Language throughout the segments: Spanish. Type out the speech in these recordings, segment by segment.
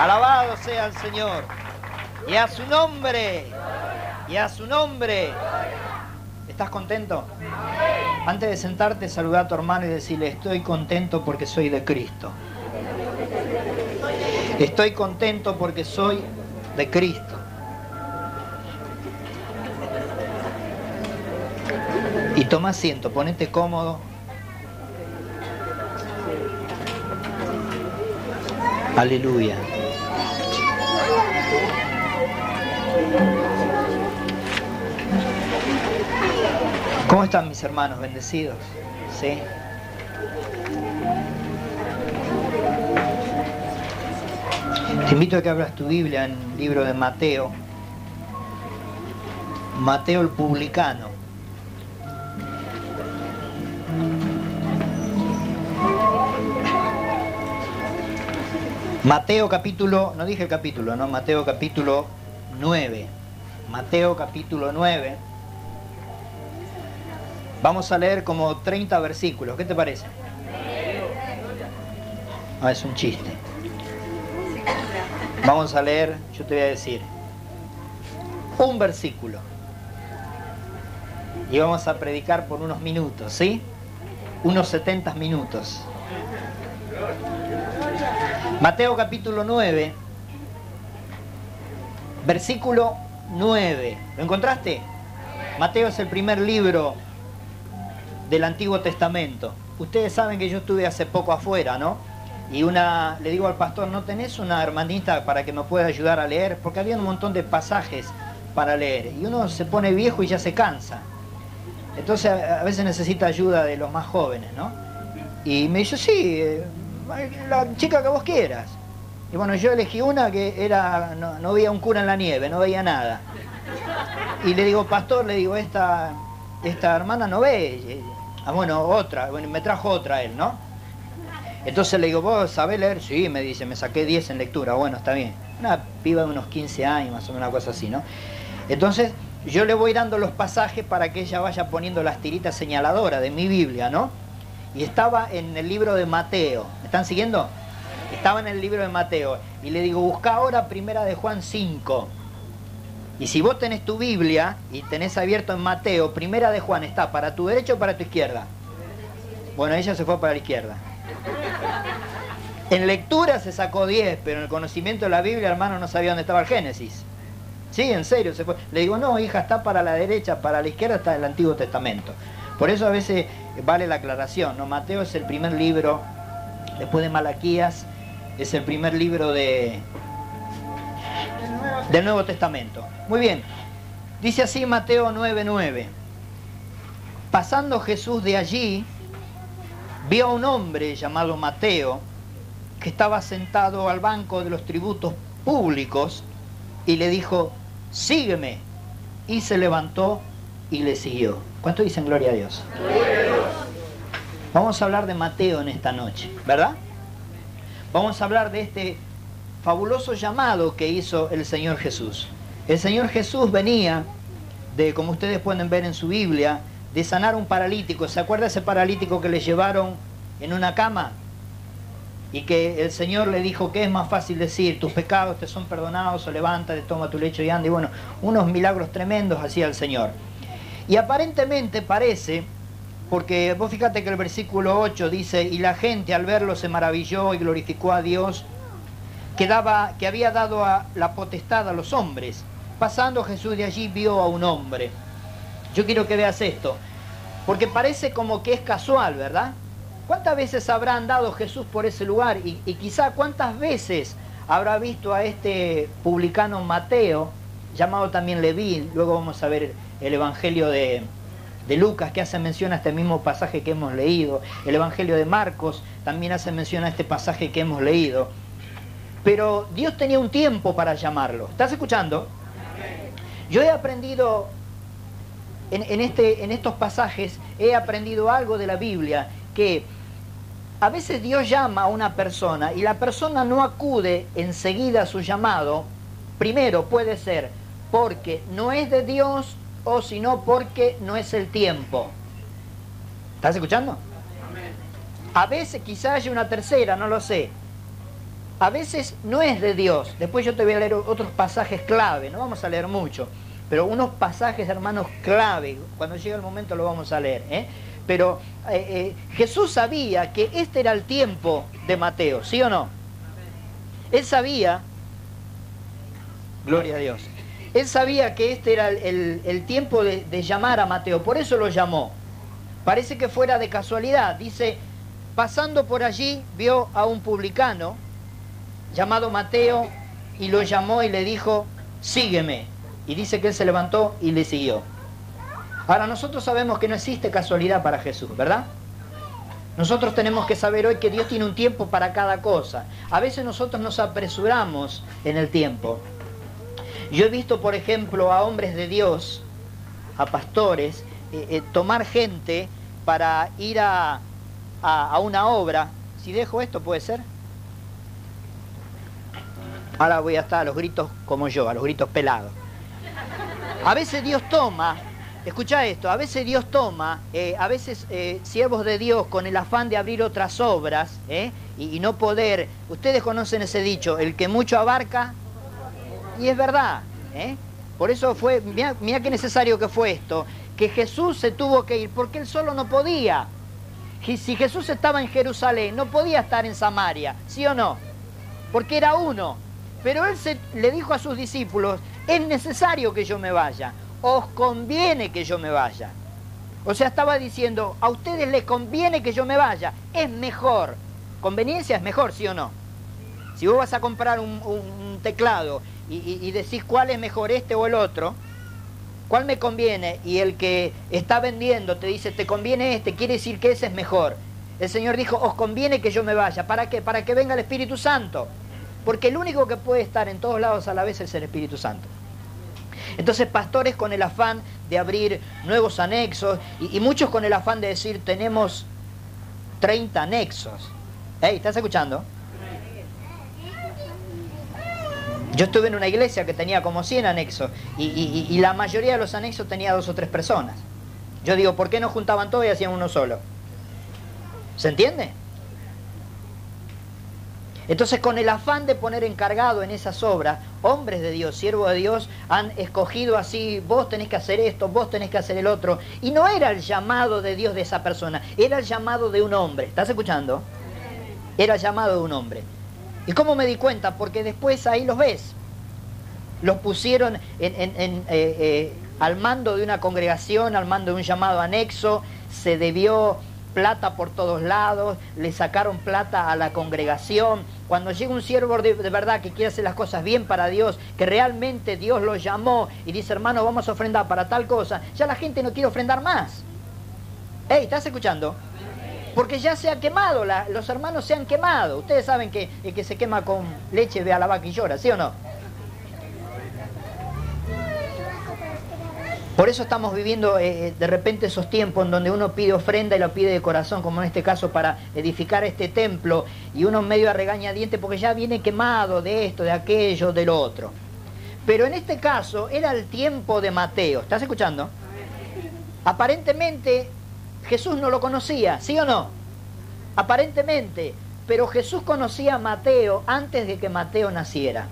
Alabado sea el Señor. Y a su nombre. Y a su nombre. ¿Estás contento? Antes de sentarte, saluda a tu hermano y decirle, estoy contento porque soy de Cristo. Estoy contento porque soy de Cristo. Y toma asiento, ponete cómodo. Aleluya. ¿Cómo están mis hermanos? Bendecidos. ¿Sí? Te invito a que abras tu Biblia en el libro de Mateo. Mateo el publicano. Mateo capítulo, no dije el capítulo, no, Mateo capítulo 9. Mateo capítulo 9. Vamos a leer como 30 versículos, ¿qué te parece? Ah, es un chiste. Vamos a leer, yo te voy a decir, un versículo. Y vamos a predicar por unos minutos, ¿sí? Unos 70 minutos. Mateo capítulo 9, versículo 9. ¿Lo encontraste? Mateo es el primer libro del Antiguo Testamento. Ustedes saben que yo estuve hace poco afuera, ¿no? Y una, le digo al pastor, ¿no tenés una hermanita para que me pueda ayudar a leer? Porque había un montón de pasajes para leer. Y uno se pone viejo y ya se cansa. Entonces a veces necesita ayuda de los más jóvenes, ¿no? Y me dice, sí, eh, la chica que vos quieras. Y bueno, yo elegí una que era, no, no veía un cura en la nieve, no veía nada. Y le digo, pastor, le digo, esta, esta hermana no ve. Ah, bueno, otra, bueno, me trajo otra él, ¿no? Entonces le digo, ¿vos sabés leer? Sí, me dice, me saqué 10 en lectura, bueno, está bien. Una piba de unos 15 años, más o menos una cosa así, ¿no? Entonces, yo le voy dando los pasajes para que ella vaya poniendo las tiritas señaladoras de mi Biblia, ¿no? Y estaba en el libro de Mateo. ¿Me están siguiendo? Estaba en el libro de Mateo. Y le digo, busca ahora primera de Juan 5. Y si vos tenés tu Biblia y tenés abierto en Mateo, primera de Juan está para tu derecha o para tu izquierda. Bueno, ella se fue para la izquierda. En lectura se sacó 10, pero en el conocimiento de la Biblia, hermano, no sabía dónde estaba el Génesis. Sí, en serio, se fue. Le digo, no, hija, está para la derecha, para la izquierda está el Antiguo Testamento. Por eso a veces vale la aclaración, ¿no? Mateo es el primer libro, después de Malaquías, es el primer libro de, del Nuevo Testamento. Muy bien, dice así Mateo 9:9. Pasando Jesús de allí, vio a un hombre llamado Mateo, que estaba sentado al banco de los tributos públicos, y le dijo, sígueme. Y se levantó y le siguió. ¿Cuánto dicen gloria a Dios? Vamos a hablar de Mateo en esta noche, ¿verdad? Vamos a hablar de este fabuloso llamado que hizo el Señor Jesús. El Señor Jesús venía de, como ustedes pueden ver en su Biblia, de sanar un paralítico. ¿Se acuerda ese paralítico que le llevaron en una cama? Y que el Señor le dijo que es más fácil decir, tus pecados te son perdonados, o levántate, toma tu lecho y anda. Y bueno, unos milagros tremendos hacía el Señor. Y aparentemente parece, porque vos fíjate que el versículo 8 dice, y la gente al verlo se maravilló y glorificó a Dios, que, daba, que había dado a la potestad a los hombres. Pasando Jesús de allí vio a un hombre. Yo quiero que veas esto, porque parece como que es casual, ¿verdad? ¿Cuántas veces habrá andado Jesús por ese lugar? Y, quizá cuántas veces habrá visto a este publicano Mateo, llamado también Leví, luego vamos a ver el Evangelio de, de Lucas que hace mención a este mismo pasaje que hemos leído, el Evangelio de Marcos también hace mención a este pasaje que hemos leído. Pero Dios tenía un tiempo para llamarlo. ¿Estás escuchando? Yo he aprendido en, en, este, en estos pasajes, he aprendido algo de la Biblia, que a veces Dios llama a una persona y la persona no acude enseguida a su llamado, primero puede ser porque no es de Dios o sino porque no es el tiempo. ¿Estás escuchando? A veces quizá haya una tercera, no lo sé. A veces no es de Dios. Después yo te voy a leer otros pasajes clave, no vamos a leer mucho, pero unos pasajes, hermanos, clave. Cuando llegue el momento lo vamos a leer. ¿eh? Pero eh, eh, Jesús sabía que este era el tiempo de Mateo, ¿sí o no? Él sabía, gloria a Dios, él sabía que este era el, tiempo de, de llamar a Mateo, por eso lo llamó. Parece que fuera de casualidad. Dice, pasando por allí, vio a un publicano llamado Mateo y lo llamó y le dijo, sígueme. Y dice que él se levantó y le siguió. Ahora nosotros sabemos que no existe casualidad para Jesús, ¿verdad? Nosotros tenemos que saber hoy que Dios tiene un tiempo para cada cosa. A veces nosotros nos apresuramos en el tiempo. Yo he visto, por ejemplo, a hombres de Dios, a pastores, eh, eh, tomar gente para ir a, a, una obra. Si dejo esto, puede ser. Ahora voy a estar a los gritos como yo, a los gritos pelados. A veces Dios toma, escucha esto, a veces Dios toma, eh, a veces siervos de Dios con el afán de abrir otras obras y, y, no poder. Ustedes conocen ese dicho, el que mucho abarca, y es verdad. Por eso fue, mira qué necesario que fue esto que Jesús se tuvo que ir porque él solo no podía. Si Jesús estaba en Jerusalén, no podía estar en Samaria, ¿sí o no? Porque era uno. Pero él se, le dijo a sus discípulos, es necesario que yo me vaya, os conviene que yo me vaya. O sea, estaba diciendo, a ustedes les conviene que yo me vaya, es mejor. Conveniencia es mejor, ¿sí o no? Si vos vas a comprar un, teclado y, y decís cuál es mejor, este o el otro, ¿Cuál me conviene? Y el que está vendiendo te dice, te conviene este, quiere decir que ese es mejor. El Señor dijo, os conviene que yo me vaya. ¿Para qué? Para que venga el Espíritu Santo. Porque el único que puede estar en todos lados a la vez es el Espíritu Santo. Entonces, pastores con el afán de abrir nuevos anexos y, muchos con el afán de decir, tenemos 30 anexos. Hey, ¿estás escuchando? Yo estuve en una iglesia que tenía como 100 anexos y, la mayoría de los anexos tenía dos o tres personas. Yo digo, ¿por qué no juntaban todo y hacían uno solo? ¿Se entiende? Entonces, con el afán de poner encargado en esas obras, hombres de Dios, siervos de Dios, han escogido así, vos tenés que hacer esto, vos tenés que hacer el otro. Y no era el llamado de Dios de esa persona, era el llamado de un hombre. ¿Estás escuchando? Era el llamado de un hombre. ¿Y cómo me di cuenta? Porque después ahí los ves. Los pusieron eh, eh, al mando de una congregación, al mando de un llamado anexo, se debió plata por todos lados, le sacaron plata a la congregación. Cuando llega un siervo de, verdad que quiere hacer las cosas bien para Dios, que realmente Dios lo llamó y dice, hermano, vamos a ofrendar para tal cosa, ya la gente no quiere ofrendar más. Hey, ¿estás escuchando? porque ya se ha quemado, los hermanos se han quemado. Ustedes saben que el que se quema con leche ve a la vaca y llora, ¿sí o no? Por eso estamos viviendo eh, de repente esos tiempos en donde uno pide ofrenda y lo pide de corazón, como en este caso para edificar este templo, y uno medio a regañadiente porque ya viene quemado de esto, de aquello, de lo otro. Pero en este caso era el tiempo de Mateo. ¿Estás escuchando? Aparentemente Jesús no lo conocía, ¿sí o no? Aparentemente, pero Jesús conocía a Mateo antes de que Mateo naciera.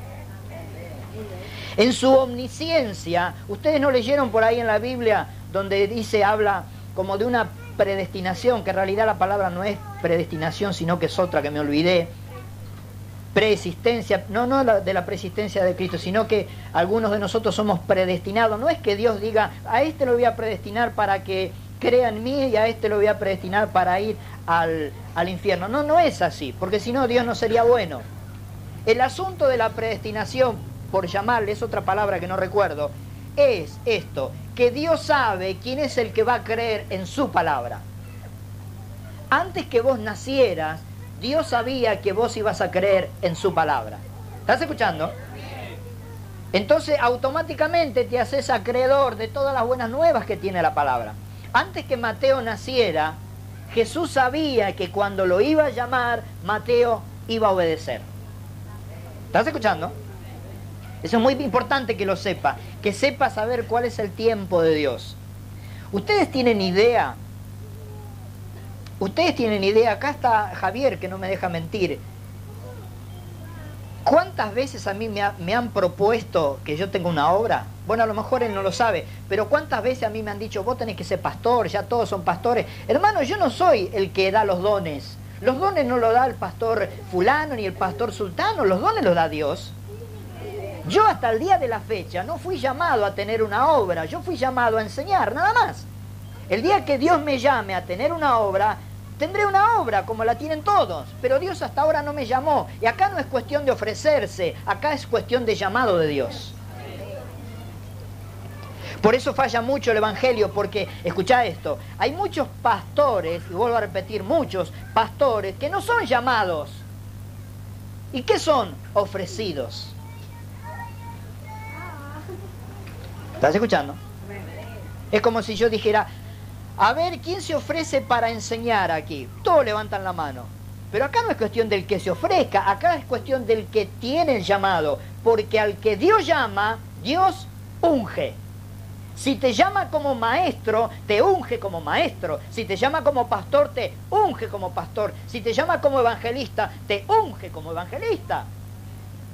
En su omnisciencia, ustedes no leyeron por ahí en la Biblia donde dice, habla como de una predestinación, que en realidad la palabra no es predestinación, sino que es otra que me olvidé. Preexistencia, no, no de la preexistencia de Cristo, sino que algunos de nosotros somos predestinados. No es que Dios diga, a este lo voy a predestinar para que crea en mí y a este lo voy a predestinar para ir al, al infierno. No, no es así, porque si no Dios no sería bueno. El asunto de la predestinación, por llamarle, es otra palabra que no recuerdo, es esto, que Dios sabe quién es el que va a creer en su palabra. Antes que vos nacieras, Dios sabía que vos ibas a creer en su palabra. ¿Estás escuchando? Entonces automáticamente te haces acreedor de todas las buenas nuevas que tiene la palabra. Antes que Mateo naciera, Jesús sabía que cuando lo iba a llamar, Mateo iba a obedecer. ¿Estás escuchando? Eso es muy importante que lo sepa, que sepa saber cuál es el tiempo de Dios. Ustedes tienen idea, ustedes tienen idea, acá está Javier que no me deja mentir. ¿Cuántas veces a mí me, han propuesto que yo tenga una obra? Bueno, a lo mejor él no lo sabe, pero ¿cuántas veces a mí me han dicho, vos tenés que ser pastor, ya todos son pastores? Hermano, yo no soy el que da los dones. Los dones no los da el pastor fulano ni el pastor sultano, los dones los da Dios. Yo hasta el día de la fecha no fui llamado a tener una obra, yo fui llamado a enseñar, nada más. El día que Dios me llame a tener una obra, tendré una obra como la tienen todos, pero Dios hasta ahora no me llamó. Y acá no es cuestión de ofrecerse, acá es cuestión de llamado de Dios. Por eso falla mucho el Evangelio, porque, escucha esto, hay muchos pastores, y vuelvo a repetir, muchos pastores que no son llamados. ¿Y qué son? Ofrecidos. ¿Estás escuchando? Es como si yo dijera, a ver, ¿quién se ofrece para enseñar aquí? Todos levantan la mano. Pero acá no es cuestión del que se ofrezca, acá es cuestión del que tiene el llamado. Porque al que Dios llama, Dios unge. Si te llama como maestro, te unge como maestro. Si te llama como pastor, te unge como pastor. Si te llama como evangelista, te unge como evangelista.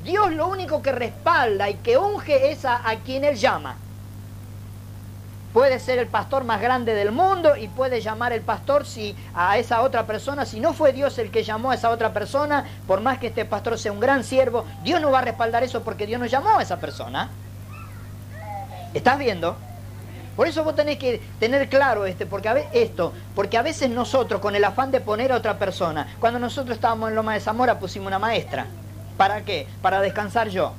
Dios lo único que respalda y que unge es a, a quien Él llama. Puede ser el pastor más grande del mundo y puede llamar el pastor si a esa otra persona, si no fue Dios el que llamó a esa otra persona, por más que este pastor sea un gran siervo, Dios no va a respaldar eso porque Dios no llamó a esa persona. ¿Estás viendo? Por eso vos tenés que tener claro este, porque a veces, esto, porque a veces nosotros, con el afán de poner a otra persona, cuando nosotros estábamos en Loma de Zamora pusimos una maestra. ¿Para qué? Para descansar yo.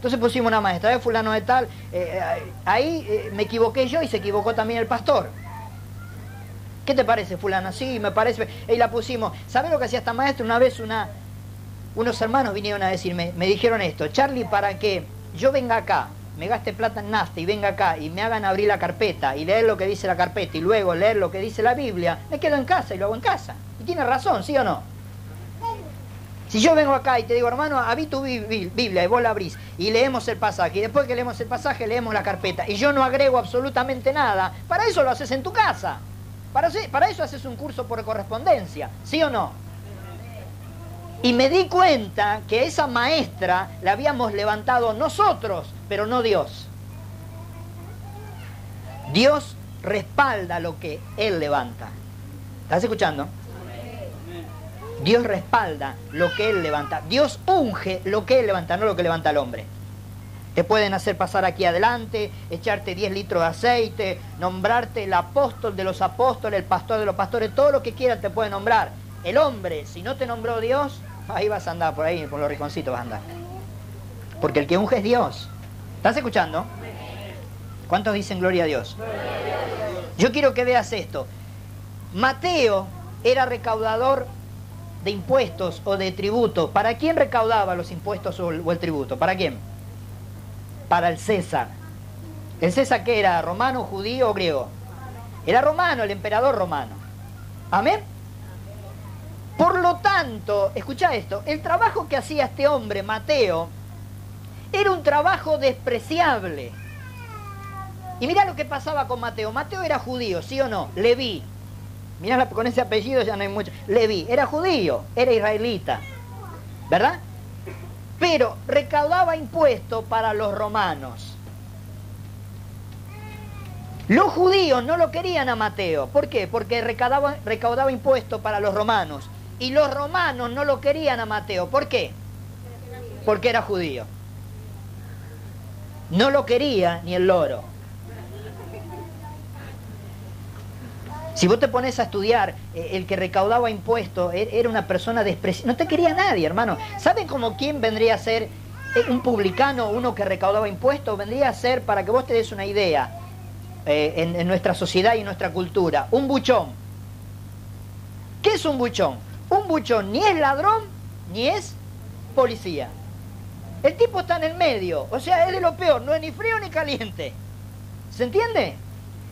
Entonces pusimos una maestra de fulano de tal, eh, eh, ahí eh, me equivoqué yo y se equivocó también el pastor. ¿Qué te parece, fulana? Sí, me parece. Y la pusimos. ¿Sabes lo que hacía esta maestra? Una vez una, unos hermanos vinieron a decirme, me dijeron esto, Charlie, para que yo venga acá, me gaste plata en nafta y venga acá y me hagan abrir la carpeta y leer lo que dice la carpeta y luego leer lo que dice la Biblia, me quedo en casa y lo hago en casa. Y tiene razón, ¿sí o no? Si yo vengo acá y te digo, hermano, abrí tu Biblia y vos la abrís y leemos el pasaje, y después que leemos el pasaje leemos la carpeta, y yo no agrego absolutamente nada, para eso lo haces en tu casa. Para, para eso haces un curso por correspondencia, ¿sí o no? Y me di cuenta que esa maestra la habíamos levantado nosotros, pero no Dios. Dios respalda lo que Él levanta. ¿Estás escuchando? Dios respalda lo que Él levanta. Dios unge lo que Él levanta, no lo que levanta el hombre. Te pueden hacer pasar aquí adelante, echarte 10 litros de aceite, nombrarte el apóstol de los apóstoles, el pastor de los pastores, todo lo que quieras te puede nombrar. El hombre, si no te nombró Dios, ahí vas a andar por ahí, por los rinconcitos vas a andar. Porque el que unge es Dios. ¿Estás escuchando? ¿Cuántos dicen gloria a Dios? Yo quiero que veas esto. Mateo era recaudador de impuestos o de tributo, ¿para quién recaudaba los impuestos o el, tributo? ¿Para quién? Para el César. ¿El César qué era? ¿Romano, judío o griego? Era romano, el emperador romano. Amén. Por lo tanto, escucha esto, el trabajo que hacía este hombre, Mateo, era un trabajo despreciable. Y mira lo que pasaba con Mateo. Mateo era judío, ¿sí o no? Leví. Mirá, con ese apellido ya no hay mucho. Leví, era judío, era israelita, ¿verdad? Pero recaudaba impuestos para los romanos. Los judíos no lo querían a Mateo. ¿Por qué? Porque recaudaba, recaudaba impuestos para los romanos. Y los romanos no lo querían a Mateo. ¿Por qué? Porque era judío. No lo quería ni el loro. Si vos te pones a estudiar, eh, el que recaudaba impuestos e-, era una persona despreciable. No te quería nadie, hermano. ¿Saben como quién vendría a ser eh, un publicano, uno que recaudaba impuestos? Vendría a ser, para que vos te des una idea, eh, en, nuestra sociedad y nuestra cultura, un buchón. ¿Qué es un buchón? Un buchón ni es ladrón ni es policía. El tipo está en el medio, o sea, es de lo peor, no es ni frío ni caliente. ¿Se entiende?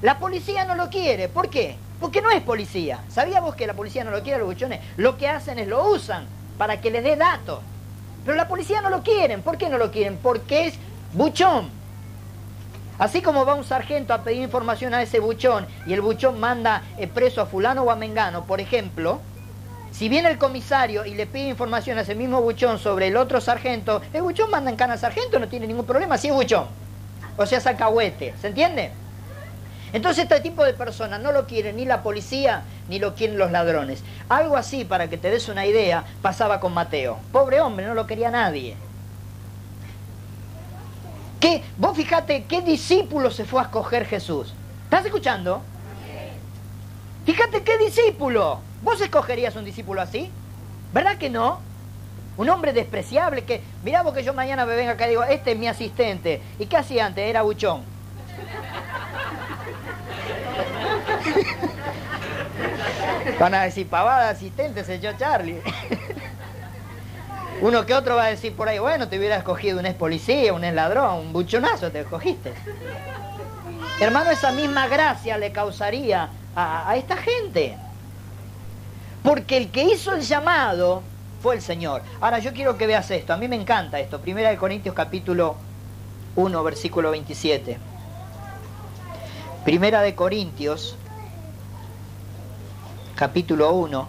La policía no lo quiere, ¿por qué? Porque no es policía. ¿Sabíamos que la policía no lo quiere los buchones? Lo que hacen es lo usan para que les dé datos. Pero la policía no lo quieren. ¿Por qué no lo quieren? Porque es buchón. Así como va un sargento a pedir información a ese buchón y el buchón manda eh, preso a fulano o a mengano, por ejemplo, Si viene el comisario y le pide información a ese mismo buchón sobre el otro sargento, el buchón manda en cana al sargento, no tiene ningún problema, es buchón. O sea, sacahuete, ¿se entiende? Entonces este tipo de personas no lo quiere ni la policía ni lo quieren los ladrones. Algo así, para que te des una idea, pasaba con Mateo. Pobre hombre, no lo quería nadie. ¿Qué? Vos fíjate qué discípulo se fue a escoger Jesús. ¿Estás escuchando? Fíjate qué discípulo. ¿Vos escogerías un discípulo así? ¿Verdad que no? Un hombre despreciable que, mirá vos que yo mañana me venga acá y digo, este es mi asistente. ¿Y qué hacía antes? Era buchón. Van a decir, pavada asistente, se echó Charlie. Uno que otro va a decir por ahí, bueno, te hubiera escogido un ex policía, un ex ladrón, un buchonazo te escogiste. Hermano, esa misma gracia le causaría a, a esta gente. Porque el que hizo el llamado fue el Señor. Ahora yo quiero que veas esto, a mí me encanta esto. Primera de Corintios capítulo 1, versículo 27. Primera de Corintios capítulo 1,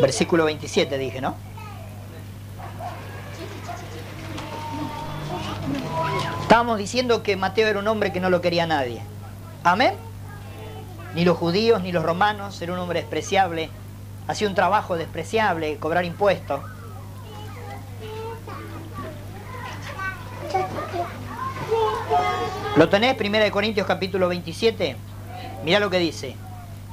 versículo 27 dije, ¿no? Estábamos diciendo que Mateo era un hombre que no lo quería nadie. Amén. Ni los judíos ni los romanos, era un hombre despreciable, hacía un trabajo despreciable, cobrar impuestos. ¿Lo tenés? 1 Corintios capítulo 27. Mira lo que dice.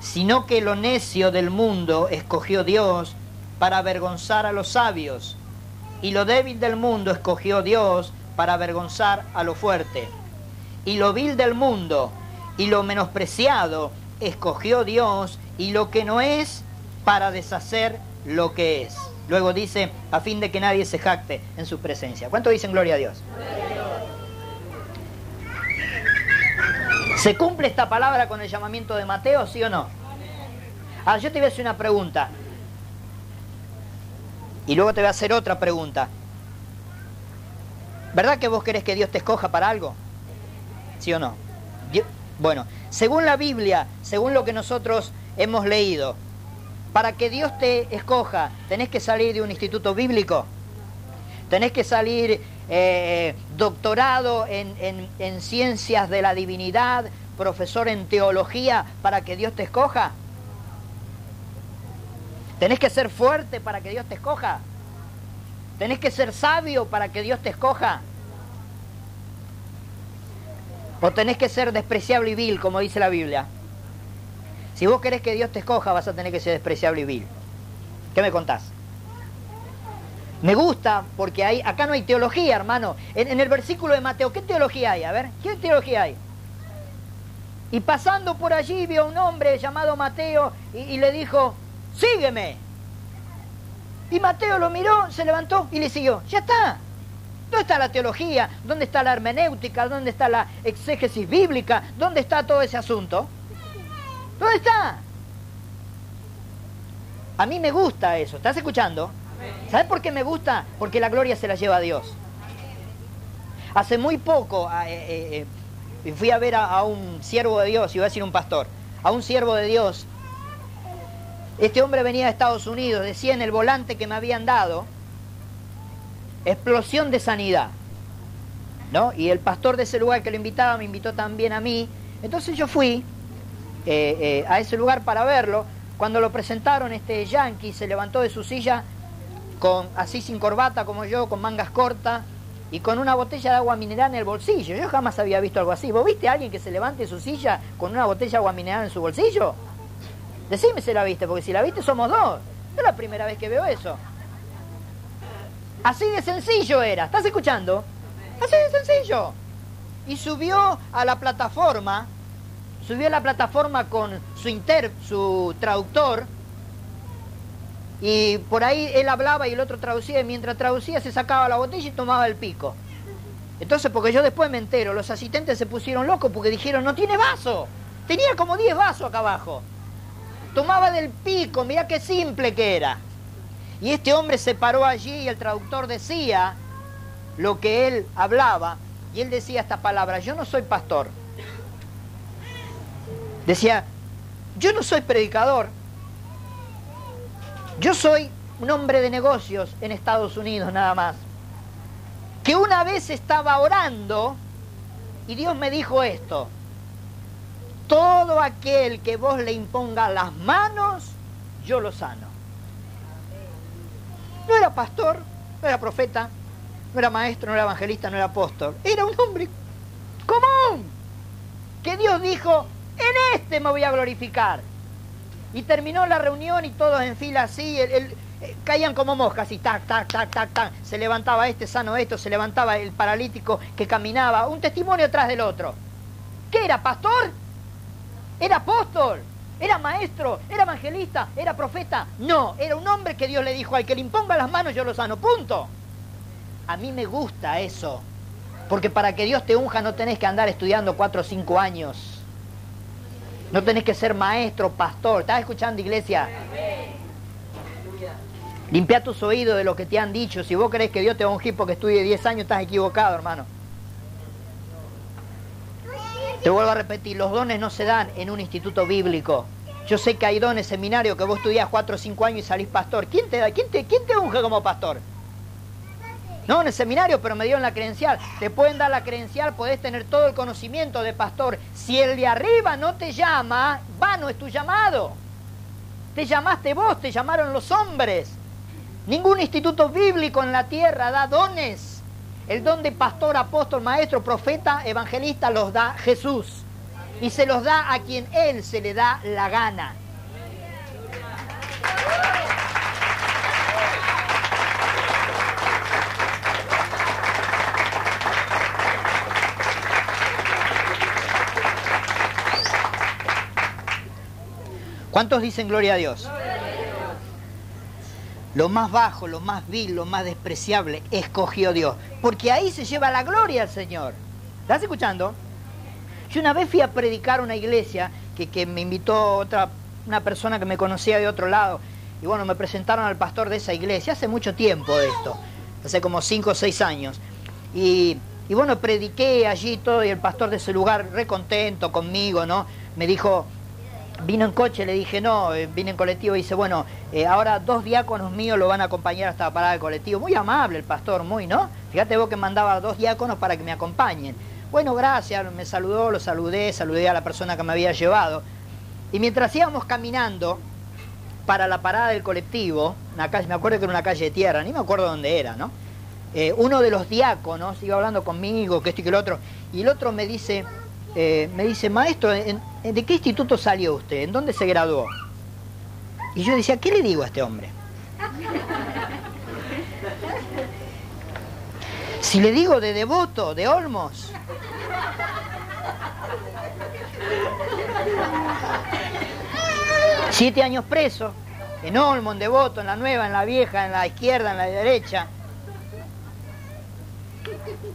Sino que lo necio del mundo escogió Dios para avergonzar a los sabios. Y lo débil del mundo escogió Dios para avergonzar a lo fuerte. Y lo vil del mundo y lo menospreciado escogió Dios y lo que no es para deshacer lo que es. Luego dice, a fin de que nadie se jacte en su presencia. ¿Cuánto dicen gloria a Dios? ¿Se cumple esta palabra con el llamamiento de Mateo, sí o no? Ahora yo te voy a hacer una pregunta. Y luego te voy a hacer otra pregunta. ¿Verdad que vos querés que Dios te escoja para algo? ¿Sí o no? Bueno, según la Biblia, según lo que nosotros hemos leído, para que Dios te escoja, tenés que salir de un instituto bíblico, tenés que salir eh, doctorado en, en ciencias de la divinidad, profesor en teología para que Dios te escoja. Tenés que ser fuerte para que Dios te escoja. Tenés que ser sabio para que Dios te escoja. O tenés que ser despreciable y vil, como dice la Biblia. Si vos querés que Dios te escoja, vas a tener que ser despreciable y vil. ¿Qué me contás? Me gusta porque hay, acá no hay teología, hermano. En, el versículo de Mateo, ¿qué teología hay? A ver, ¿qué teología hay? Y pasando por allí vio a un hombre llamado Mateo y, le dijo, sígueme. Y Mateo lo miró, se levantó y le siguió. Ya está. ¿Dónde está la teología? ¿Dónde está la hermenéutica? ¿Dónde está la exégesis bíblica? ¿Dónde está todo ese asunto? ¿Dónde está? A mí me gusta eso. ¿Estás escuchando? ¿Sabes por qué me gusta? Porque la gloria se la lleva a Dios. Hace muy poco eh, eh, eh, fui a ver a, un siervo de Dios, iba a decir un pastor, a un siervo de Dios. Este hombre venía de Estados Unidos, decía en el volante que me habían dado, explosión de sanidad. ¿No? Y el pastor de ese lugar que lo invitaba me invitó también a mí. Entonces yo fui a ese lugar para verlo. Cuando lo presentaron, este yankee se levantó de su silla con así sin corbata como yo, con mangas cortas y con una botella de agua mineral en el bolsillo. Yo jamás había visto algo así. ¿Vos viste a alguien que se levante de su silla con una botella de agua mineral en su bolsillo? Decime si la viste, porque si la viste somos dos. Es la primera vez que veo eso. Así de sencillo era. ¿Estás escuchando? Así de sencillo. Y subió a la plataforma, subió a la plataforma con su inter, su traductor, y por ahí él hablaba y el otro traducía, y mientras traducía se sacaba la botella y tomaba el pico. Entonces, porque yo después me entero, los asistentes se pusieron locos porque dijeron, no tiene vaso. Tenía como 10 vasos acá abajo. Tomaba del pico, mira qué simple que era. Y este hombre se paró allí y el traductor decía lo que él hablaba. Y él decía esta palabra, yo no soy pastor. Decía, yo no soy predicador, yo soy un hombre de negocios en Estados Unidos nada más, que una vez estaba orando y Dios me dijo esto, todo aquel que vos le imponga las manos, yo lo sano. No era pastor, no era profeta, no era maestro, no era evangelista, no era apóstol. Era un hombre común. Que Dios dijo, en este me voy a glorificar. Y terminó la reunión y todos en fila así, el, eh, caían como moscas y tac, tac, tac, tac, tac. Se levantaba este sano esto, se levantaba el paralítico que caminaba, un testimonio tras del otro. ¿Qué era, pastor? ¿Era apóstol? ¿Era maestro? ¿Era evangelista? ¿Era profeta? No, era un hombre que Dios le dijo, al que le imponga las manos yo lo sano, punto. A mí me gusta eso, porque para que Dios te unja no tenés que andar estudiando cuatro o cinco años. No tenés que ser maestro, pastor. ¿Estás escuchando, iglesia? Limpia tus oídos de lo que te han dicho. Si vos crees que Dios te va ungir porque estudie 10 años, estás equivocado, hermano. Te vuelvo a repetir, los dones no se dan en un instituto bíblico. Yo sé que hay dones, seminarios que vos estudias 4 o 5 años y salís pastor. ¿Quién te da? ¿Quién te, quién te unge como pastor? No, en el seminario, pero me dieron la credencial. Te pueden dar la credencial, podés tener todo el conocimiento de pastor. Si el de arriba no te llama, vano es tu llamado. Te llamaste vos, te llamaron los hombres. Ningún instituto bíblico en la tierra da dones. El don de pastor, apóstol, maestro, profeta, evangelista los da Jesús. Y se los da a quien Él se le da la gana. ¿Cuántos dicen gloria a Dios? lo más bajo, lo más vil, lo más despreciable, escogió Dios. Porque ahí se lleva la gloria al Señor. ¿Estás escuchando? Yo una vez fui a predicar a una iglesia que, que, me invitó otra, una persona que me conocía de otro lado. Y bueno, me presentaron al pastor de esa iglesia hace mucho tiempo de esto, hace como cinco o seis años. Y, y bueno, prediqué allí todo y el pastor de ese lugar, recontento conmigo, ¿no? Me dijo, Vino en coche, le dije no, eh, vine en colectivo y dice, bueno, eh, ahora dos diáconos míos lo van a acompañar hasta la parada del colectivo. Muy amable el pastor, muy, ¿no? Fíjate vos que mandaba dos diáconos para que me acompañen. Bueno, gracias, me saludó, lo saludé, saludé a la persona que me había llevado. Y mientras íbamos caminando para la parada del colectivo, una calle, me acuerdo que era una calle de tierra, ni me acuerdo dónde era, ¿no? Eh, uno de los diáconos iba hablando conmigo, que esto y que el otro, y el otro me dice, eh, me dice, maestro, ¿de qué instituto salió usted? ¿En dónde se graduó? Y yo decía, ¿qué le digo a este hombre? Si le digo de devoto, de Olmos. Siete años preso, en Olmos, en Devoto, en la nueva, en la vieja, en la izquierda, en la derecha.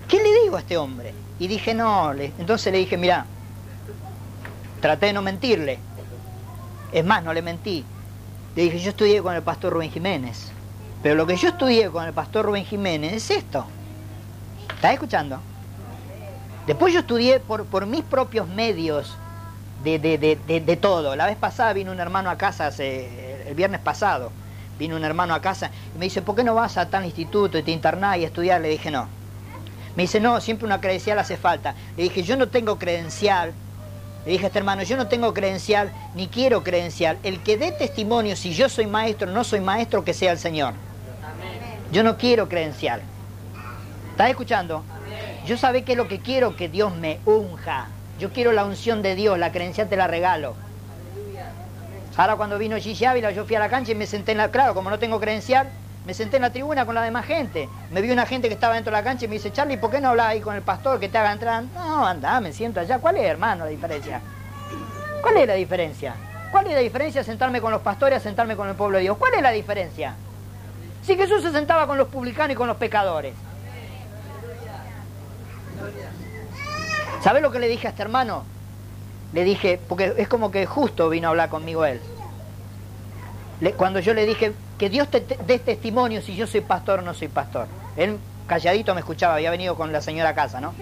¿Qué le digo a este hombre? Y dije, no, entonces le dije, mira, traté de no mentirle. Es más, no le mentí. Le dije, yo estudié con el pastor Rubén Jiménez. Pero lo que yo estudié con el pastor Rubén Jiménez es esto. ¿Estás escuchando? Después yo estudié por, por mis propios medios de, de, todo. La vez pasada vino un hermano a casa, el viernes pasado, vino un hermano a casa y me dice, ¿por qué no vas a tal instituto y te internás y estudiar? Le dije, no, me dice, no, siempre una credencial hace falta. Le dije, yo no tengo credencial. Le dije a este hermano, yo no tengo credencial ni quiero credencial. El que dé testimonio si yo soy maestro o no soy maestro, que sea el Señor. Yo no quiero credencial. ¿Estás escuchando? Yo sabe qué es lo que quiero, que Dios me unja. Yo quiero la unción de Dios, la credencial te la regalo. Ahora cuando vino Gigi Ávila, yo fui a la cancha y me senté en la... Claro, como no tengo credencial, me senté en la tribuna con la demás gente. Me vi una gente que estaba dentro de la cancha y me dice, Charlie, ¿por qué no hablas ahí con el pastor que te haga entrar? No, anda, me siento allá. ¿Cuál es, hermano, la diferencia? ¿Cuál es la diferencia? ¿Cuál es la diferencia sentarme con los pastores a sentarme con el pueblo de Dios? ¿Cuál es la diferencia? Si Jesús se sentaba con los publicanos y con los pecadores. ¿Sabes lo que le dije a este hermano? Le dije, porque es como que justo vino a hablar conmigo él. cuando yo le dije, que Dios te, dé testimonio si yo soy pastor o no soy pastor. Él calladito me escuchaba, había venido con la señora a casa, ¿no?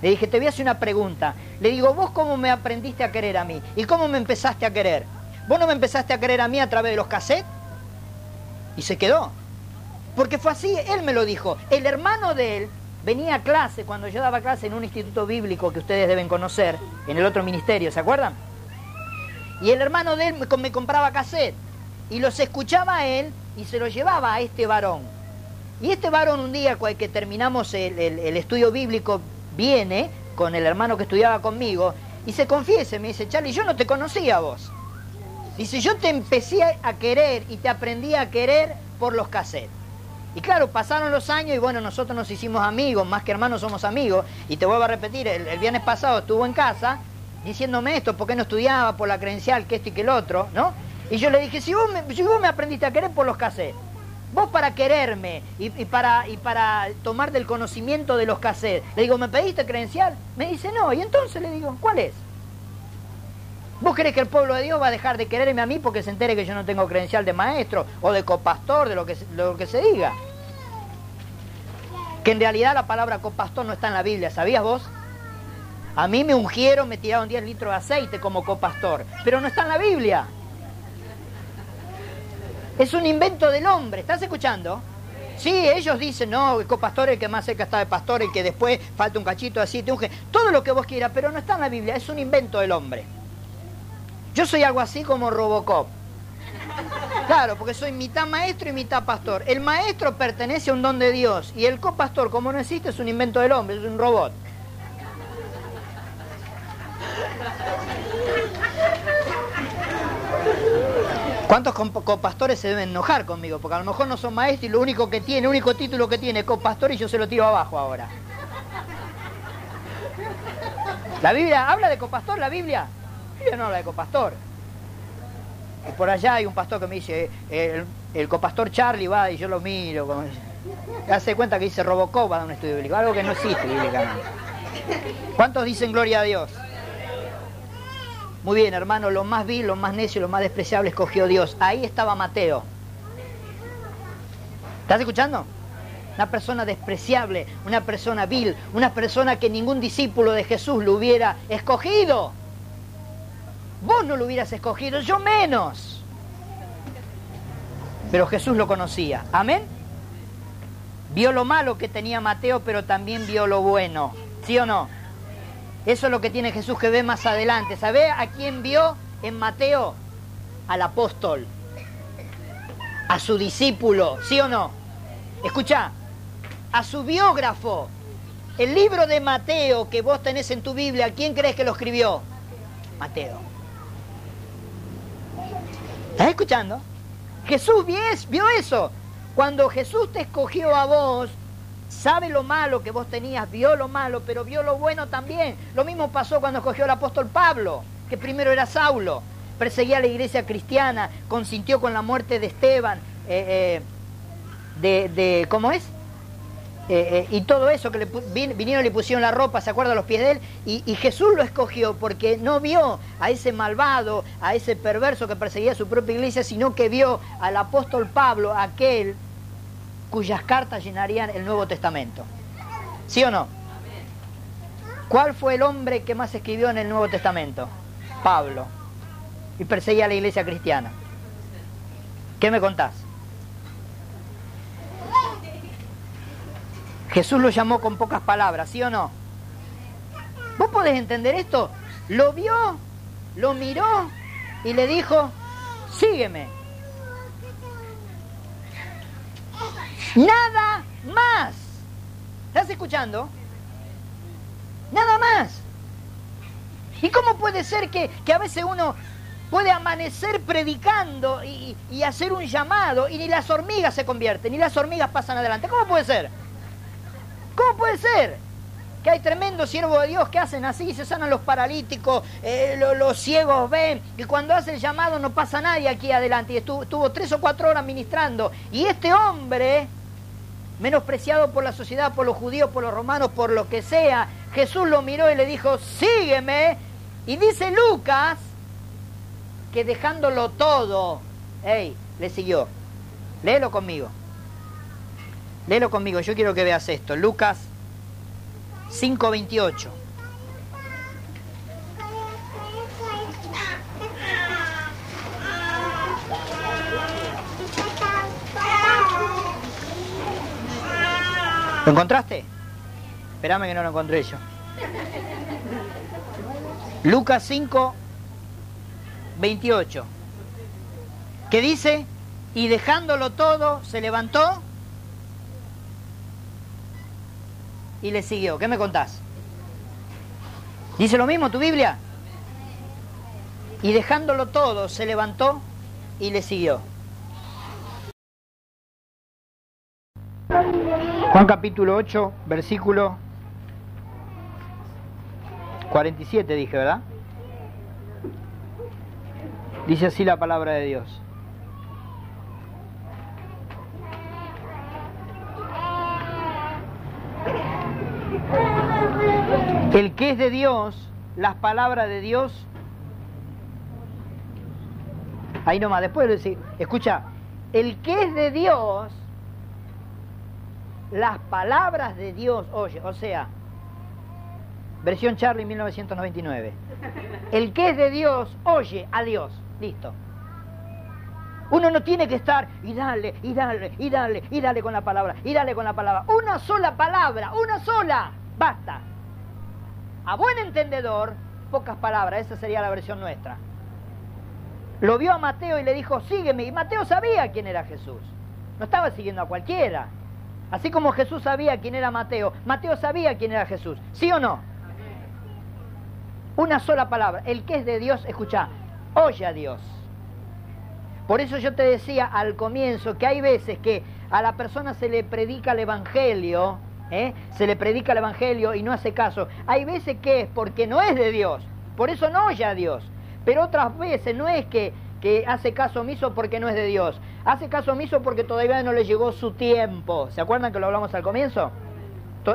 Le dije, te voy a hacer una pregunta. Le digo, ¿vos cómo me aprendiste a querer a mí? ¿Y cómo me empezaste a querer? ¿Vos no me empezaste a querer a mí a través de los cassettes? Y se quedó. Porque fue así, él me lo dijo. El hermano de él venía a clase, cuando yo daba clase en un instituto bíblico que ustedes deben conocer, en el otro ministerio, ¿se acuerdan? Y el hermano de él me compraba cassette y los escuchaba a él y se los llevaba a este varón. Y este varón un día que terminamos el, estudio bíblico viene con el hermano que estudiaba conmigo y se confiese, me dice, Charlie, yo no te conocía a vos. Dice, yo te empecé a querer y te aprendí a querer por los cassettes. Y claro, pasaron los años y bueno, nosotros nos hicimos amigos, más que hermanos somos amigos. Y te vuelvo a repetir, el, viernes pasado estuvo en casa diciéndome esto, ¿por qué no estudiaba? Por la credencial, que esto y que el otro, ¿no? Y yo le dije, si vos me, si vos me aprendiste a querer por los cassettes, vos para quererme y, para, y para tomar del conocimiento de los cassettes, le digo, ¿me pediste credencial? Me dice, no, y entonces le digo, ¿cuál es? ¿Vos crees que el pueblo de Dios va a dejar de quererme a mí porque se entere que yo no tengo credencial de maestro o de copastor, de lo que, lo que se diga? Que en realidad la palabra copastor no está en la Biblia, ¿sabías vos? A mí me ungieron, me tiraron 10 litros de aceite como copastor, pero no está en la Biblia. Es un invento del hombre, ¿estás escuchando? Sí, ellos dicen, no, el copastor el que más cerca está de pastor, el que después falta un cachito así, te unge. Todo lo que vos quieras, pero no está en la Biblia, es un invento del hombre. Yo soy algo así como Robocop. Claro, porque soy mitad maestro y mitad pastor. El maestro pertenece a un don de Dios y el copastor, como no existe, es un invento del hombre, es un robot. ¿Cuántos copastores se deben enojar conmigo? Porque a lo mejor no son maestros y lo único que tiene, el único título que tiene es copastor y yo se lo tiro abajo ahora. ¿La Biblia habla de copastor, la Biblia? Yo no habla de copastor. Y por allá hay un pastor que me dice, el, copastor Charlie va y yo lo miro. Como, hace cuenta que dice Robocop va a dar un estudio bíblico, algo que no existe bíblicamente. ¿Cuántos dicen gloria a Dios? Muy bien, hermano, lo más vil, lo más necio, lo más despreciable escogió Dios. Ahí estaba Mateo. ¿Estás escuchando? Una persona despreciable, una persona vil, una persona que ningún discípulo de Jesús lo hubiera escogido. Vos no lo hubieras escogido, yo menos. Pero Jesús lo conocía. Amén. Vio lo malo que tenía Mateo, pero también vio lo bueno. ¿Sí o no? Eso es lo que tiene Jesús que ve más adelante. ¿Sabe a quién vio en Mateo? Al apóstol. A su discípulo. ¿Sí o no? Escucha. A su biógrafo. El libro de Mateo que vos tenés en tu Biblia, ¿quién crees que lo escribió? Mateo. ¿Estás escuchando? Jesús vio eso. Cuando Jesús te escogió a vos, sabe lo malo que vos tenías, vio lo malo, pero vio lo bueno también. Lo mismo pasó cuando escogió al apóstol Pablo, que primero era Saulo, perseguía a la iglesia cristiana, consintió con la muerte de Esteban, eh, eh, de, de, ¿cómo es? Eh, y todo eso que le vinieron y le pusieron la ropa, ¿se acuerda los pies de él? Y, Jesús lo escogió porque no vio a ese malvado, a ese perverso que perseguía a su propia iglesia, sino que vio al apóstol Pablo, aquel cuyas cartas llenarían el Nuevo Testamento. ¿Sí o no? ¿Cuál fue el hombre que más escribió en el Nuevo Testamento? Pablo. Y perseguía a la iglesia cristiana. ¿Qué me contás? Jesús lo llamó con pocas palabras, ¿sí o no? ¿Vos podés entender esto? Lo vio, lo miró y le dijo, sígueme. Nada más. ¿Estás escuchando? Nada más. ¿Y cómo puede ser que, a veces uno puede amanecer predicando y, y, hacer un llamado y ni las hormigas se convierten, ni las hormigas pasan adelante? ¿Cómo puede ser? ¿Cómo puede ser? Que hay tremendos siervos de Dios que hacen así, se sanan los paralíticos, eh, los, ciegos ven, y cuando hace el llamado no pasa nadie aquí adelante. Y estuvo, tres o cuatro horas ministrando. Y este hombre, menospreciado por la sociedad, por los judíos, por los romanos, por lo que sea, Jesús lo miró y le dijo, sígueme. Y dice Lucas que dejándolo todo, hey, le siguió. Léelo conmigo. Léelo conmigo, yo quiero que veas esto. Lucas 5.28. ¿Lo encontraste? Espérame que no lo encontré yo. Lucas 5, 28. ¿Qué dice? Y dejándolo todo, se levantó y le siguió. ¿Qué me contás? ¿Dice lo mismo tu Biblia? Y dejándolo todo, se levantó y le siguió. Juan capítulo 8, versículo 47 dije, ¿verdad? Dice así la palabra de Dios. El que es de Dios, las palabras de Dios, ahí nomás, después decir, escucha, el que es de Dios, las palabras de Dios oye, o sea, versión Charlie 1999. El que es de Dios oye a Dios, listo. Uno no tiene que estar y dale, y dale, y dale, y dale con la palabra, y dale con la palabra. Una sola palabra, una sola, basta. A buen entendedor, pocas palabras, esa sería la versión nuestra. Lo vio a Mateo y le dijo, sígueme. Y Mateo sabía quién era Jesús. No estaba siguiendo a cualquiera. Así como Jesús sabía quién era Mateo, Mateo sabía quién era Jesús. ¿Sí o no? Una sola palabra. El que es de Dios, escucha, oye a Dios. Por eso yo te decía al comienzo que hay veces que a la persona se le predica el Evangelio ¿eh? se le predica el Evangelio y no hace caso. Hay veces que es porque no es de Dios, por eso no oye a Dios. Pero otras veces no es que, que hace caso omiso porque no es de Dios. Hace caso omiso porque todavía no le llegó su tiempo. ¿Se acuerdan que lo hablamos al comienzo?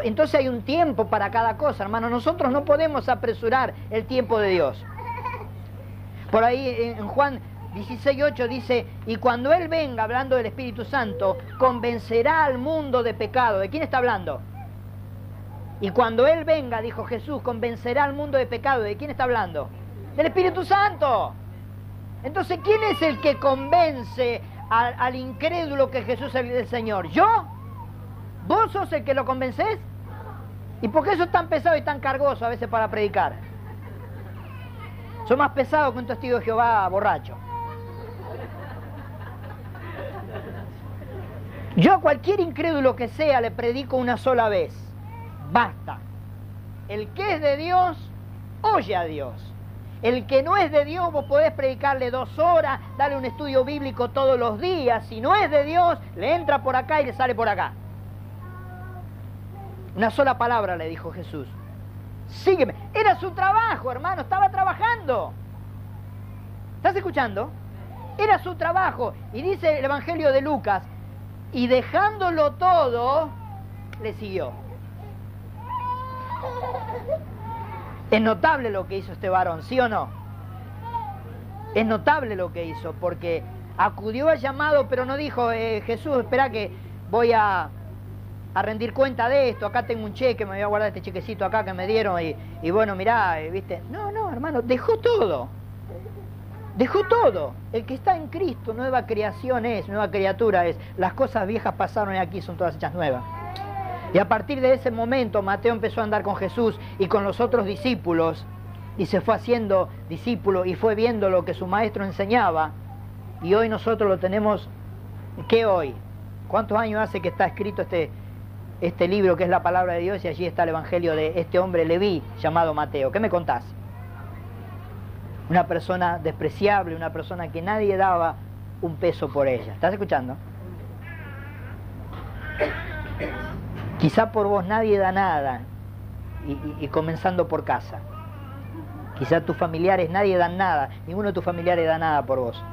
Entonces hay un tiempo para cada cosa, hermano. Nosotros no podemos apresurar el tiempo de Dios. Por ahí en Juan 16.8 dice, y cuando Él venga, hablando del Espíritu Santo, convencerá al mundo de pecado. ¿De quién está hablando? Y cuando Él venga, dijo Jesús, convencerá al mundo de pecado. ¿De quién está hablando? Del Espíritu Santo. Entonces, ¿quién es el que convence al, incrédulo que Jesús es el Señor? ¿Yo? ¿Vos sos el que lo convences? ¿Y por qué eso es tan pesado y tan cargoso a veces para predicar? Son más pesados que un testigo de Jehová borracho. Yo a cualquier incrédulo que sea le predico una sola vez. Basta. El que es de Dios, oye a Dios. El que no es de Dios, vos podés predicarle dos horas, darle un estudio bíblico todos los días. Si no es de Dios, le entra por acá y le sale por acá. Una sola palabra le dijo Jesús. Sígueme. Era su trabajo, hermano. Estaba trabajando. ¿Estás escuchando? Era su trabajo. Y dice el Evangelio de Lucas, y dejándolo todo, le siguió. Es notable lo que hizo este varón, ¿sí o no? Es notable lo que hizo, porque acudió al llamado, pero no dijo, eh, Jesús, espera que voy a, a, rendir cuenta de esto, acá tengo un cheque, me voy a guardar este chequecito acá que me dieron y, y bueno, mirá, eh, viste. No, no, hermano, dejó todo. Dejó todo. El que está en Cristo, nueva creación es, nueva criatura es. Las cosas viejas pasaron y aquí son todas hechas nuevas. Y a partir de ese momento Mateo empezó a andar con Jesús y con los otros discípulos y se fue haciendo discípulo y fue viendo lo que su maestro enseñaba. Y hoy nosotros lo tenemos, ¿qué hoy? ¿Cuántos años hace que está escrito este, este libro que es la palabra de Dios y allí está el evangelio de este hombre Leví llamado Mateo? ¿Qué me contás? una persona despreciable, una persona que nadie daba un peso por ella. ¿Estás escuchando? Quizá por vos nadie da nada, y, comenzando por casa. Quizá tus familiares nadie dan nada, ninguno de tus familiares da nada por vos.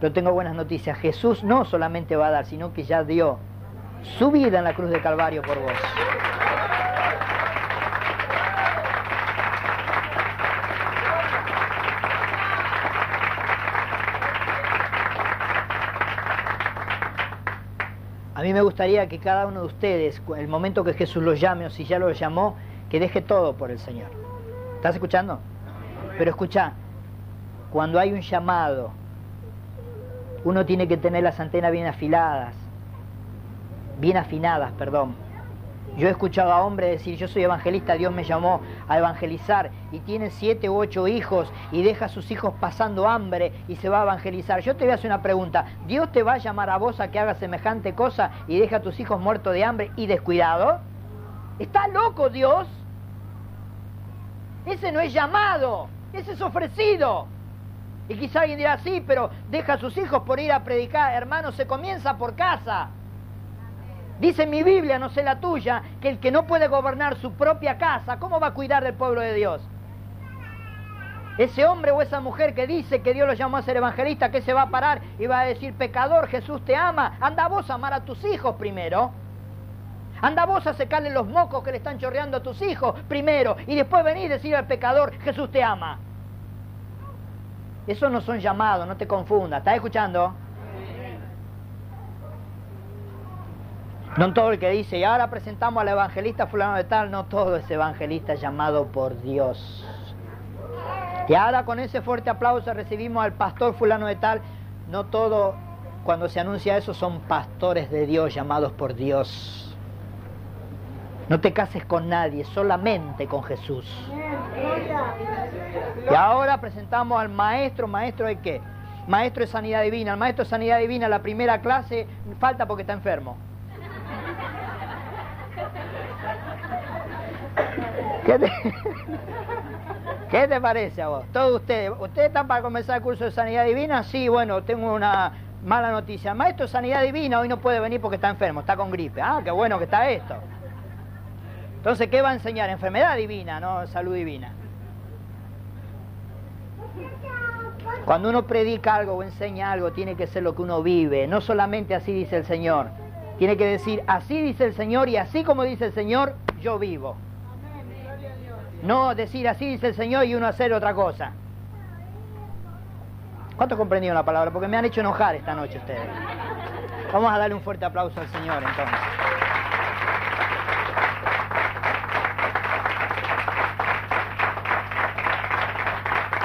Pero tengo buenas noticias, Jesús no solamente va a dar, sino que ya dio su vida en la cruz de Calvario por vos. Me gustaría que cada uno de ustedes, el momento que Jesús los llame o si ya los llamó, que deje todo por el Señor. ¿Estás escuchando? Pero escucha, cuando hay un llamado, uno tiene que tener las antenas bien afiladas, bien afinadas, perdón. Yo he escuchado a hombres decir, yo soy evangelista, Dios me llamó a evangelizar y tiene siete u ocho hijos y deja a sus hijos pasando hambre y se va a evangelizar. Yo te voy a hacer una pregunta, ¿Dios te va a llamar a vos a que hagas semejante cosa y deja a tus hijos muertos de hambre y descuidado? ¿Está loco Dios? Ese no es llamado, ese es ofrecido. Y quizá alguien dirá, sí, pero deja a sus hijos por ir a predicar. Hermano, se comienza por casa. Dice mi Biblia, no sé la tuya, que el que no puede gobernar su propia casa, ¿cómo va a cuidar del pueblo de Dios? Ese hombre o esa mujer que dice que Dios lo llamó a ser evangelista, que se va a parar y va a decir, pecador, Jesús te ama, anda vos a amar a tus hijos primero. Anda vos a secarle los mocos que le están chorreando a tus hijos primero y después venir y decir al pecador, Jesús te ama. Esos no son llamados, no te confundas. ¿Estás escuchando? No todo el que dice, y ahora presentamos al evangelista fulano de tal, no todo es evangelista llamado por Dios. Y ahora con ese fuerte aplauso recibimos al pastor fulano de tal, no todo cuando se anuncia eso son pastores de Dios llamados por Dios. No te cases con nadie, solamente con Jesús. Y ahora presentamos al maestro, maestro de qué? Maestro de sanidad divina. El maestro de sanidad divina, la primera clase, falta porque está enfermo. ¿Qué te, ¿Qué te parece a vos? Todos ustedes, ¿ustedes están para comenzar el curso de sanidad divina? Sí, bueno, tengo una mala noticia. maestro sanidad divina hoy no puede venir porque está enfermo, está con gripe. Ah, qué bueno que está esto. Entonces, ¿qué va a enseñar? Enfermedad divina, no salud divina. Cuando uno predica algo o enseña algo, tiene que ser lo que uno vive, no solamente así dice el Señor. Tiene que decir, así dice el Señor y así como dice el Señor, yo vivo. No decir así dice el Señor y uno hacer otra cosa. ¿Cuánto comprendieron la palabra? Porque me han hecho enojar esta noche ustedes. Vamos a darle un fuerte aplauso al Señor entonces.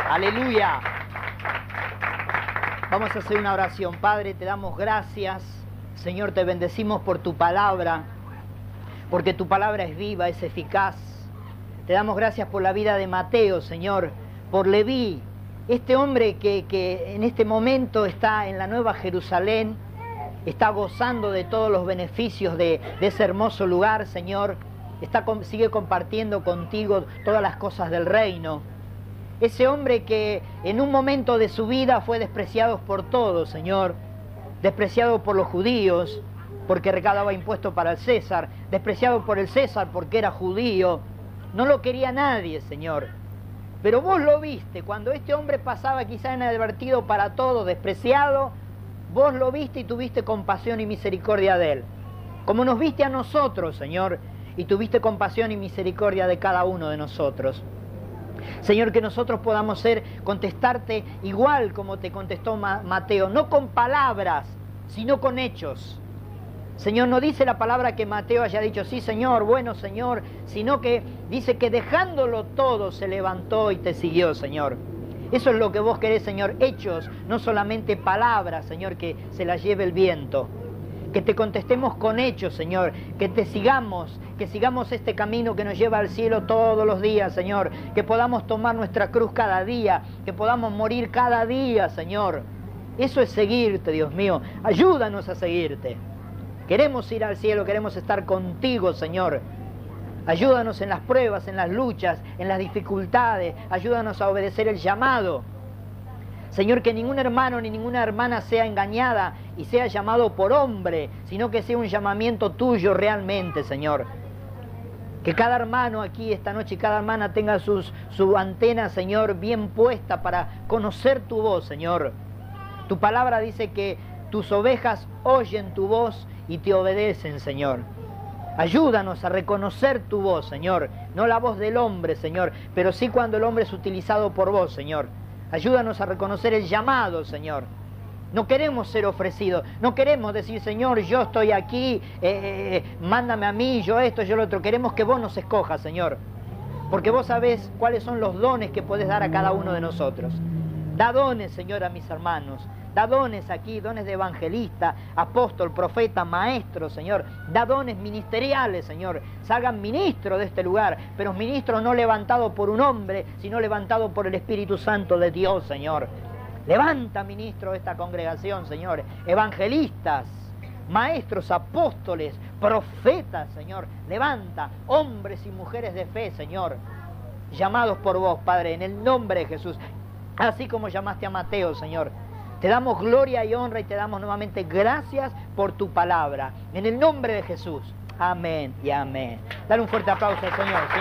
Aleluya. Vamos a hacer una oración. Padre, te damos gracias. Señor, te bendecimos por tu palabra, porque tu palabra es viva, es eficaz te damos gracias por la vida de Mateo, Señor, por Leví, este hombre que, en este momento está en la Nueva Jerusalén, está gozando de todos los beneficios de, ese hermoso lugar, Señor, está, sigue compartiendo contigo todas las cosas del reino. Ese hombre que en un momento de su vida fue despreciado por todos, Señor, despreciado por los judíos, porque recaudaba impuestos para el César, despreciado por el César porque era judío, no lo quería nadie, Señor. Pero vos lo viste, cuando este hombre pasaba quizá inadvertido para todo, despreciado, vos lo viste y tuviste compasión y misericordia de él. Como nos viste a nosotros, Señor, y tuviste compasión y misericordia de cada uno de nosotros. Señor, que nosotros podamos ser, contestarte igual como te contestó Mateo, no con palabras, sino con hechos. Señor, no dice la palabra que Mateo haya dicho, sí Señor, bueno Señor, sino que dice que dejándolo todo se levantó y te siguió, Señor. Eso es lo que vos querés, Señor, hechos, no solamente palabras, Señor, que se las lleve el viento. Que te contestemos con hechos, Señor, que te sigamos, que sigamos este camino que nos lleva al cielo todos los días, Señor, que podamos tomar nuestra cruz cada día, que podamos morir cada día, Señor. Eso es seguirte, Dios mío. Ayúdanos a seguirte. Queremos ir al cielo, queremos estar contigo, Señor. Ayúdanos en las pruebas, en las luchas, en las dificultades. Ayúdanos a obedecer el llamado. Señor, que ningún hermano ni ninguna hermana sea engañada y sea llamado por hombre, sino que sea un llamamiento tuyo realmente, Señor. Que cada hermano aquí esta noche, cada hermana tenga sus, su antena, Señor, bien puesta para conocer tu voz, Señor. Tu palabra dice que tus ovejas oyen tu voz y te obedecen, Señor. Ayúdanos a reconocer tu voz, Señor, no la voz del hombre, Señor, pero sí cuando el hombre es utilizado por vos, Señor. Ayúdanos a reconocer el llamado, Señor. No queremos ser ofrecidos, no queremos decir, Señor, yo estoy aquí, eh, eh, eh, mándame a mí, yo esto, yo lo otro. Queremos que vos nos escojas, Señor. Porque vos sabés cuáles son los dones que podés dar a cada uno de nosotros. Da dones, Señor, a mis hermanos. Da dones aquí, dones de evangelista, apóstol, profeta, maestro, Señor. Da dones ministeriales, Señor. Salgan ministros de este lugar, pero ministros no levantados por un hombre, sino levantados por el Espíritu Santo de Dios, Señor. Levanta, ministro, de esta congregación, Señor. Evangelistas, maestros, apóstoles, profetas, Señor. Levanta, hombres y mujeres de fe, Señor. Llamados por vos, Padre, en el nombre de Jesús. Así como llamaste a Mateo, Señor. Te damos gloria y honra y te damos nuevamente gracias por tu palabra. En el nombre de Jesús. Amén y amén. Dale un fuerte aplauso al Señor, ¿sí?